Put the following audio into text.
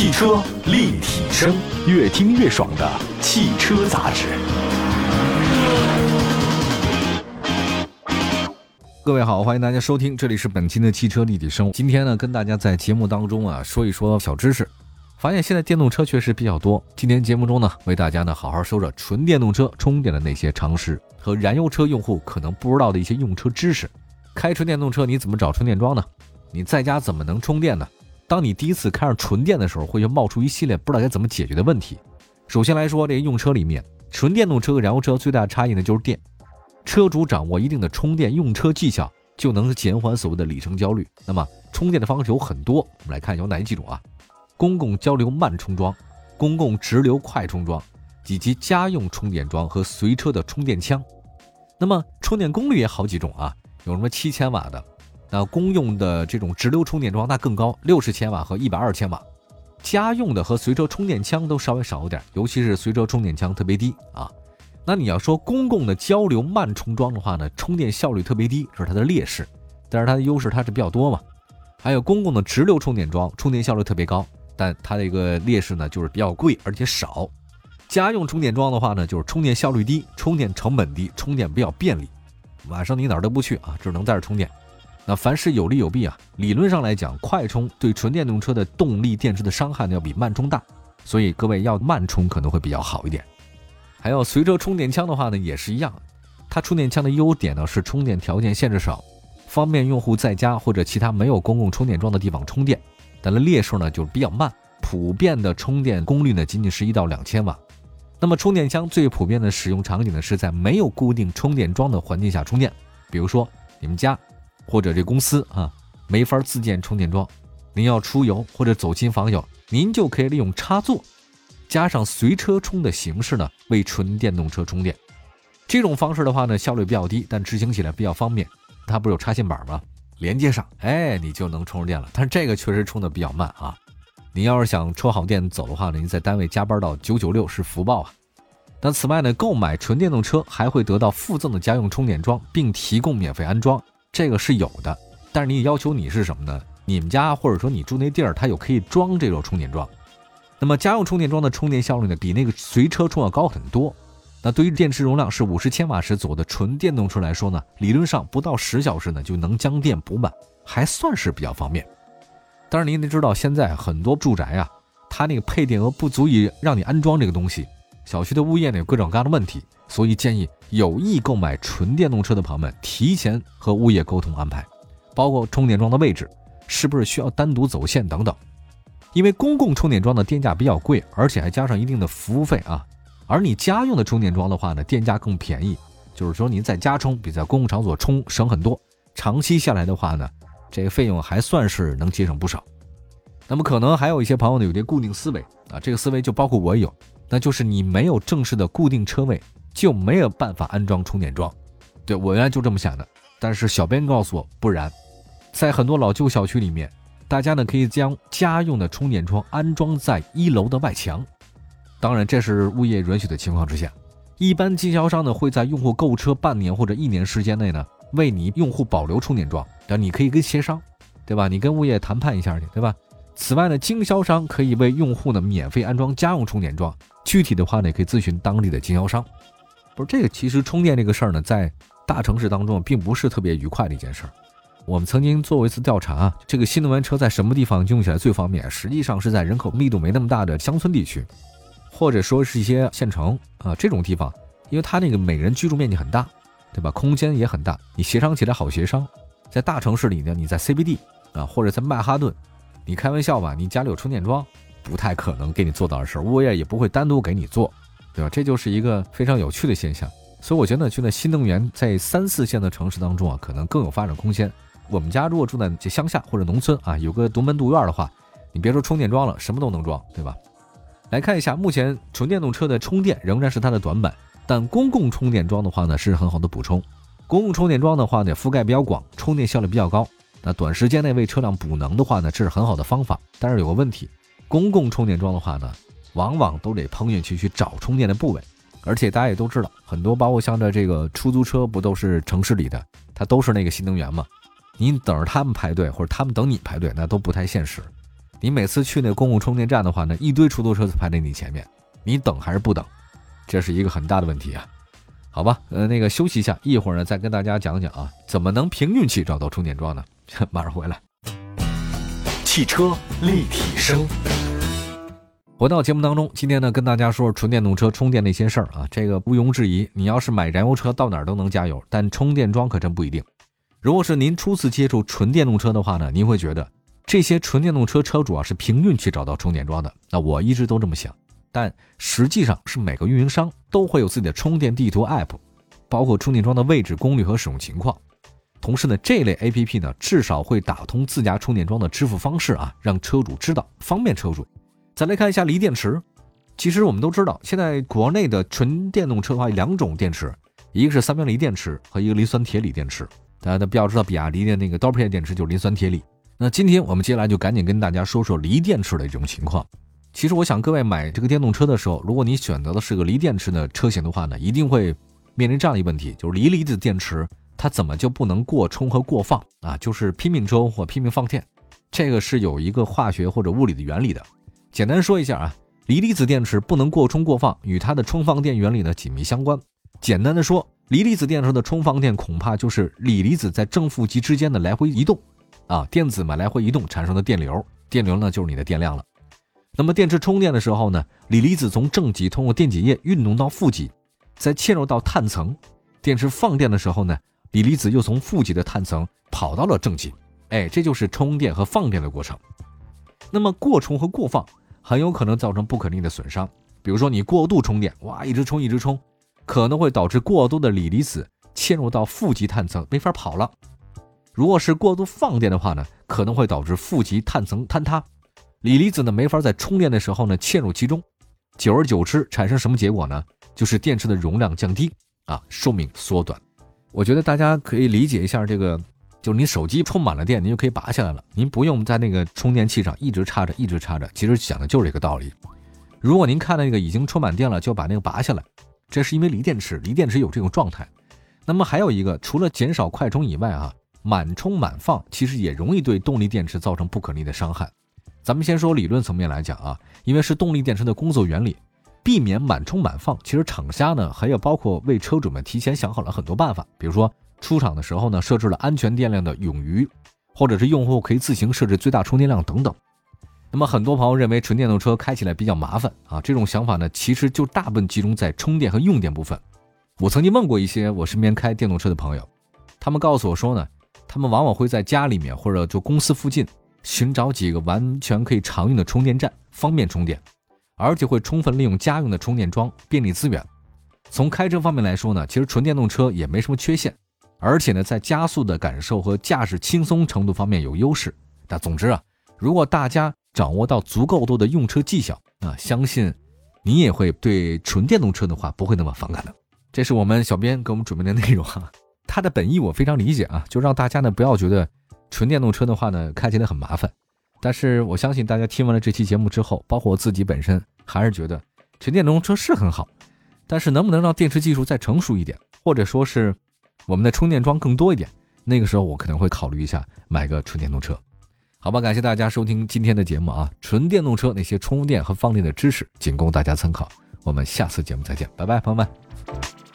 汽车立体声，越听越爽的汽车杂志。各位好，欢迎大家收听，这里是本期的汽车立体声。今天呢，跟大家在节目当中啊说一说小知识。发现现在电动车确实比较多。今天节目中呢，为大家呢好好说说纯电动车充电的那些常识和燃油车用户可能不知道的一些用车知识。开纯电动车你怎么找充电桩呢？你在家怎么能充电呢？当你第一次开上纯电的时候，会就冒出一系列不知道该怎么解决的问题。首先来说，这用车里面，纯电动车和燃油车最大差异呢就是电。车主掌握一定的充电用车技巧，就能减缓所谓的里程焦虑。那么充电的方式有很多，我们来看有哪几种啊？公共交流慢充桩、公共直流快充桩，以及家用充电桩和随车的充电枪。那么充电功率也好几种啊，有什么七千瓦的，那公用的这种直流充电桩那更高，六十千瓦和一百二千瓦。家用的和随车充电枪都稍微少一点，尤其是随车充电枪特别低啊。那你要说公共的交流慢充桩的话呢，充电效率特别低，这是它的劣势，但是它的优势它是比较多嘛。还有公共的直流充电桩，充电效率特别高。但它的一个劣势呢，就是比较贵，而且少。家用充电桩的话呢，就是充电效率低，充电成本低，充电比较便利。晚上你哪儿都不去啊，只能在这充电。那凡事有利有弊啊。理论上来讲，快充对纯电动车的动力电池的伤害呢，要比慢充大，所以各位要慢充可能会比较好一点。还有随车充电枪的话呢，也是一样。它充电枪的优点呢是充电条件限制少，方便用户在家或者其他没有公共充电桩的地方充电。但是劣势呢，就是比较慢，普遍的充电功率呢，仅仅是一到两千瓦。那么充电枪最普遍的使用场景呢，是在没有固定充电桩的环境下充电。比如说你们家或者这公司啊，没法自建充电桩，您要出游或者走亲访友，您就可以利用插座，加上随车充的形式呢，为纯电动车充电。这种方式的话呢，效率比较低，但执行起来比较方便。它不是有插线板吗？连接上，哎，你就能充上电了。但是这个确实充的比较慢啊。你要是想充好电走的话呢，您在单位加班到九九六是福报啊。那此外呢，购买纯电动车还会得到附赠的家用充电桩，并提供免费安装，这个是有的。但是你要求你是什么呢？你们家或者说你住那地儿，它有可以装这种充电桩。那么家用充电桩的充电效率呢，比那个随车充要高很多。那对于电池容量是五十千瓦时左右的纯电动车来说呢，理论上不到十小时呢就能将电补满，还算是比较方便。但是您得知道，现在很多住宅啊，它那个配电额不足以让你安装这个东西，小区的物业呢有各种各样的问题，所以建议有意购买纯电动车的朋友们提前和物业沟通安排，包括充电桩的位置是不是需要单独走线等等。因为公共充电桩的电价比较贵，而且还加上一定的服务费啊。而你家用的充电桩的话呢，电价更便宜，就是说您在家充比在公共场所充省很多。长期下来的话呢，这个费用还算是能节省不少。那么可能还有一些朋友呢有点固定思维啊，这个思维就包括我有，那就是你没有正式的固定车位就没有办法安装充电桩。对我原来就这么想的，但是小编告诉我不然，在很多老旧小区里面，大家呢可以将家用的充电桩安装在一楼的外墙。当然，这是物业允许的情况之下，一般经销商呢会在用户购车半年或者一年时间内呢，为你用户保留充电桩。但你可以跟协商，对吧？你跟物业谈判一下去，对吧？此外呢，经销商可以为用户呢免费安装家用充电桩。具体的话呢，可以咨询当地的经销商。不是这个，其实充电这个事儿呢，在大城市当中并不是特别愉快的一件事儿。我们曾经做过一次调查，这个新能源车在什么地方用起来最方便？实际上是在人口密度没那么大的乡村地区。或者说是一些县城啊这种地方，因为它那个每人居住面积很大，对吧？空间也很大，你协商起来好协商。在大城市里呢，你在 CBD 啊，或者在曼哈顿，你开玩笑吧，你家里有充电桩，不太可能给你做到的事儿，物业也不会单独给你做，对吧？这就是一个非常有趣的现象。所以我觉得呢，现在新能源在三四线的城市当中啊，可能更有发展空间。我们家如果住在这乡下或者农村啊，有个独门独院的话，你别说充电桩了，什么都能装，对吧？来看一下，目前纯电动车的充电仍然是它的短板，但公共充电桩的话呢是很好的补充。公共充电桩的话呢覆盖比较广，充电效率比较高。那短时间内为车辆补能的话呢，这是很好的方法。但是有个问题，公共充电桩的话呢，往往都得碰运气去找充电的部位，而且大家也都知道，很多包括像这这个出租车不都是城市里的，它都是那个新能源嘛？你等着他们排队或者他们等你排队，那都不太现实。你每次去那公共充电站的话呢，一堆出租车排在你前面，你等还是不等？这是一个很大的问题啊。好吧，呃，那个休息一下，一会儿呢再跟大家讲讲啊，怎么能凭运气找到充电桩呢？马上回来。汽车立体声。回到节目当中，今天呢跟大家说说纯电动车充电那些事儿啊。这个毋庸置疑，你要是买燃油车，到哪儿都能加油，但充电桩可真不一定。如果是您初次接触纯电动车的话呢，您会觉得这些纯电动车车主啊是凭运气找到充电桩的。那我一直都这么想，但实际上是每个运营商都会有自己的充电地图 App，包括充电桩的位置、功率和使用情况。同时呢，这类 A P P 呢，至少会打通自家充电桩的支付方式啊，让车主知道，方便车主。再来看一下锂电池，其实我们都知道，现在国内的纯电动车的话有，两种电池，一个是三元锂电池和一个磷酸铁锂电池。大家都比较知道，比亚迪的那个刀片电池就是磷酸铁锂。那今天我们接下来就赶紧跟大家说说锂电池的这种情况。其实我想各位买这个电动车的时候，如果你选择的是个锂电池的车型的话呢，一定会面临这样一个问题，就是锂离子电池。它怎么就不能过充和过放啊？就是拼命充或拼命放电，这个是有一个化学或者物理的原理的。简单说一下啊，锂离子电池不能过充过放，与它的充放电原理呢紧密相关。简单的说，锂离子电池的充放电恐怕就是锂离子在正负极之间的来回移动，啊，电子嘛来回移动产生的电流，电流呢就是你的电量了。那么电池充电的时候呢，锂离子从正极通过电解液运动到负极，再嵌入到碳层。电池放电的时候呢。锂离子又从负极的碳层跑到了正极，哎，这就是充电和放电的过程。那么过充和过放很有可能造成不可逆的损伤，比如说你过度充电，哇，一直充一直充，可能会导致过多的锂离子嵌入到负极碳层，没法跑了。如果是过度放电的话呢，可能会导致负极碳层坍塌，锂离子呢没法在充电的时候呢嵌入其中，久而久之产生什么结果呢？就是电池的容量降低啊，寿命缩短。我觉得大家可以理解一下这个，就是你手机充满了电，您就可以拔下来了，您不用在那个充电器上一直插着，一直插着。其实讲的就是这个道理。如果您看那个已经充满电了，就把那个拔下来，这是因为锂电池，锂电池有这种状态。那么还有一个，除了减少快充以外啊，满充满放其实也容易对动力电池造成不可逆的伤害。咱们先说理论层面来讲啊，因为是动力电池的工作原理。避免满充满放，其实厂家呢还有包括为车主们提前想好了很多办法，比如说出厂的时候呢设置了安全电量的冗余，或者是用户可以自行设置最大充电量等等。那么很多朋友认为纯电动车开起来比较麻烦啊，这种想法呢其实就大部分集中在充电和用电部分。我曾经问过一些我身边开电动车的朋友，他们告诉我说呢，他们往往会在家里面或者就公司附近寻找几个完全可以常用的充电站，方便充电。而且会充分利用家用的充电桩便利资源。从开车方面来说呢，其实纯电动车也没什么缺陷，而且呢，在加速的感受和驾驶轻松程度方面有优势。那总之啊，如果大家掌握到足够多的用车技巧啊，相信你也会对纯电动车的话不会那么反感的。这是我们小编给我们准备的内容哈，它的本意我非常理解啊，就让大家呢不要觉得纯电动车的话呢开起来很麻烦。但是我相信大家听完了这期节目之后，包括我自己本身，还是觉得纯电动车是很好。但是能不能让电池技术再成熟一点，或者说是我们的充电桩更多一点，那个时候我可能会考虑一下买个纯电动车。好吧，感谢大家收听今天的节目啊！纯电动车那些充电和放电的知识，仅供大家参考。我们下次节目再见，拜拜，朋友们。